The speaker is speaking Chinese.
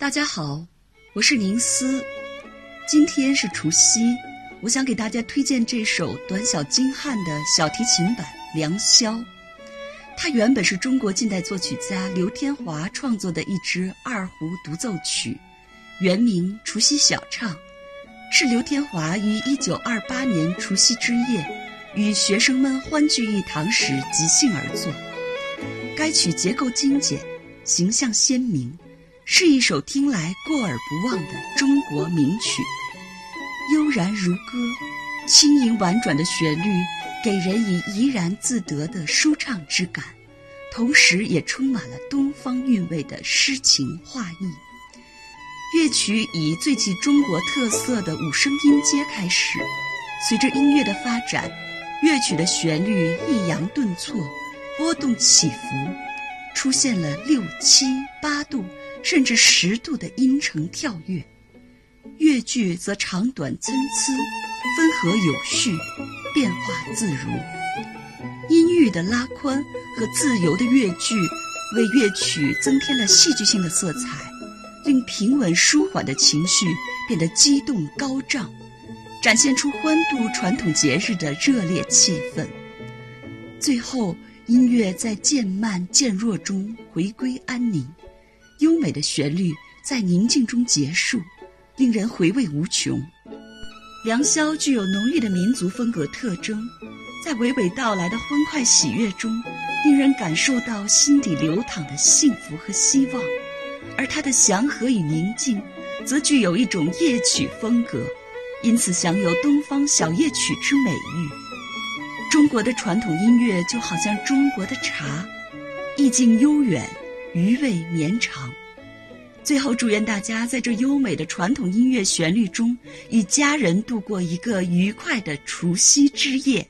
大家好，我是宁思。今天是除夕，我想给大家推荐这首短小精悍的小提琴版《良宵》。它原本是中国近代作曲家刘天华创作的一支二胡独奏曲，原名《除夕小唱》，是刘天华于1928年除夕之夜与学生们欢聚一堂时即兴而作。该曲结构精简，形象鲜明，是一首听来过耳不忘的中国名曲。悠然如歌，轻盈婉转的旋律。给人以怡然自得的舒畅之感，同时也充满了东方韵味的诗情画意。乐曲以最具中国特色的五声音阶开始，随着音乐的发展，乐曲的旋律抑扬顿挫，波动起伏，出现了六七八度甚至十度的音程跳跃。乐句则长短参差，分合有序。变化自如，音域的拉宽和自由的乐句，为乐曲增添了戏剧性的色彩，令平稳舒缓的情绪变得激动高涨，展现出欢度传统节日的热烈气氛。最后，音乐在渐慢渐弱中回归安宁，优美的旋律在宁静中结束，令人回味无穷。良宵具有浓郁的民族风格特征，在娓娓道来的欢快喜悦中，令人感受到心底流淌的幸福和希望；而它的祥和与宁静，则具有一种夜曲风格，因此享有“东方小夜曲”之美誉。中国的传统音乐就好像中国的茶，意境悠远，余味绵长。最后，祝愿大家在这优美的传统音乐旋律中，与家人度过一个愉快的除夕之夜。